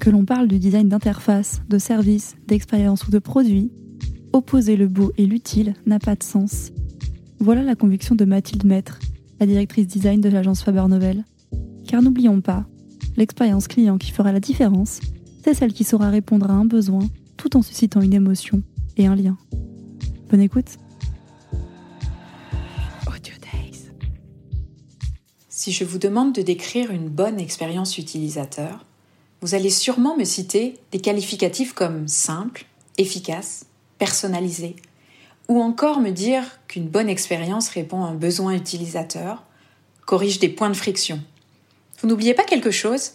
Que l'on parle du design d'interface, de service, d'expérience ou de produit, opposer le beau et l'utile n'a pas de sens. Voilà la conviction de Mathilde Maître, la directrice design de l'agence Faber Novel. Car n'oublions pas, l'expérience client qui fera la différence, c'est celle qui saura répondre à un besoin tout en suscitant une émotion et un lien. Bonne écoute. Si je vous demande de décrire une bonne expérience utilisateur, vous allez sûrement me citer des qualificatifs comme simple, efficace, personnalisé, ou encore me dire qu'une bonne expérience répond à un besoin utilisateur, corrige des points de friction. Vous n'oubliez pas quelque chose?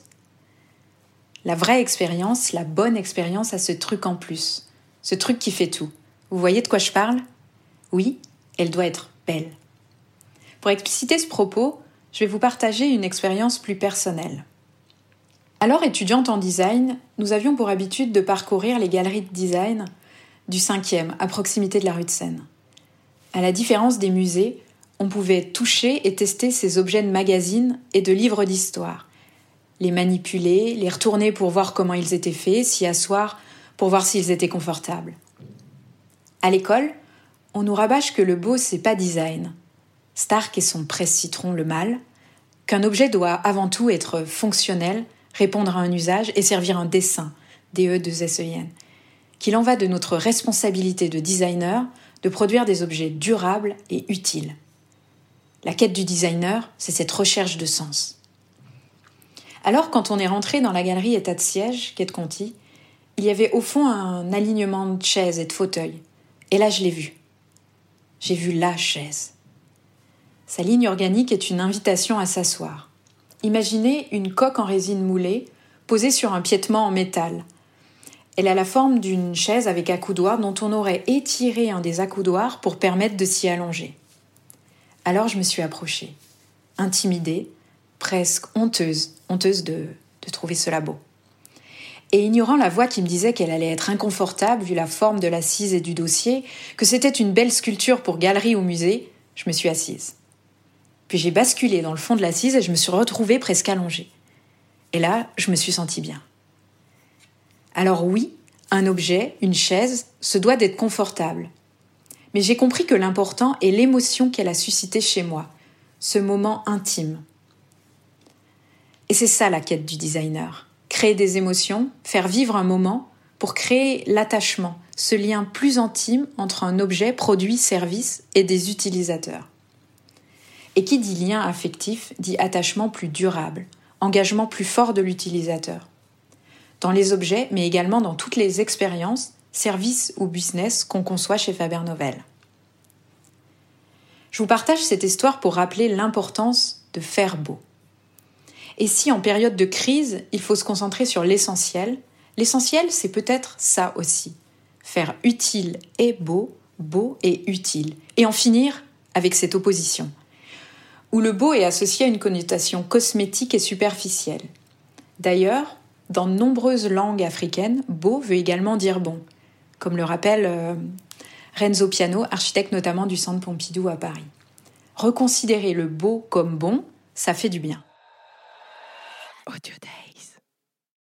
La vraie expérience, la bonne expérience a ce truc en plus, ce truc qui fait tout. Vous voyez de quoi je parle? Oui, elle doit être belle. Pour expliciter ce propos, je vais vous partager une expérience plus personnelle. Alors étudiante en design, nous avions pour habitude de parcourir les galeries de design du 5e, à proximité de la rue de Seine. À la différence des musées, on pouvait toucher et tester ces objets de magazines et de livres d'histoire, les manipuler, les retourner pour voir comment ils étaient faits, s'y asseoir pour voir s'ils étaient confortables. À l'école, on nous rabâche que le beau, c'est pas design. Stark et son presse-citron le mal, qu'un objet doit avant tout être fonctionnel, répondre à un usage et servir un dessin, DE 2 SEN, qu'il en va de notre responsabilité de designer de produire des objets durables et utiles. La quête du designer, c'est cette recherche de sens. Alors, quand on est rentré dans la galerie état de siège, quai de Conti, il y avait au fond un alignement de chaises et de fauteuils. Et là, je l'ai vu. J'ai vu la chaise. Sa ligne organique est une invitation à s'asseoir. Imaginez une coque en résine moulée posée sur un piétement en métal, elle a la forme d'une chaise avec accoudoir dont on aurait étiré un des accoudoirs pour permettre de s'y allonger. Alors je me suis approchée, intimidée, presque honteuse, honteuse de, de trouver cela beau. Et ignorant la voix qui me disait qu'elle allait être inconfortable vu la forme de l'assise et du dossier, que c'était une belle sculpture pour galerie ou musée, je me suis assise. Puis j'ai basculé dans le fond de l'assise et je me suis retrouvée presque allongée. Et là, je me suis sentie bien. Alors oui, un objet, une chaise, se doit d'être confortable. Mais j'ai compris que l'important est l'émotion qu'elle a suscitée chez moi, ce moment intime. Et c'est ça la quête du designer. Créer des émotions, faire vivre un moment pour créer l'attachement, ce lien plus intime entre un objet, produit, service et des utilisateurs. Et qui dit lien affectif dit attachement plus durable, engagement plus fort de l'utilisateur dans les objets, mais également dans toutes les expériences, services ou business qu'on conçoit chez Faber Novel. Je vous partage cette histoire pour rappeler l'importance de faire beau. Et si en période de crise, il faut se concentrer sur l'essentiel, l'essentiel c'est peut-être ça aussi. Faire utile et beau, beau et utile. Et en finir avec cette opposition, où le beau est associé à une connotation cosmétique et superficielle. D'ailleurs, dans de nombreuses langues africaines, beau veut également dire bon, comme le rappelle euh, Renzo Piano, architecte notamment du Centre Pompidou à Paris. Reconsidérer le beau comme bon, ça fait du bien.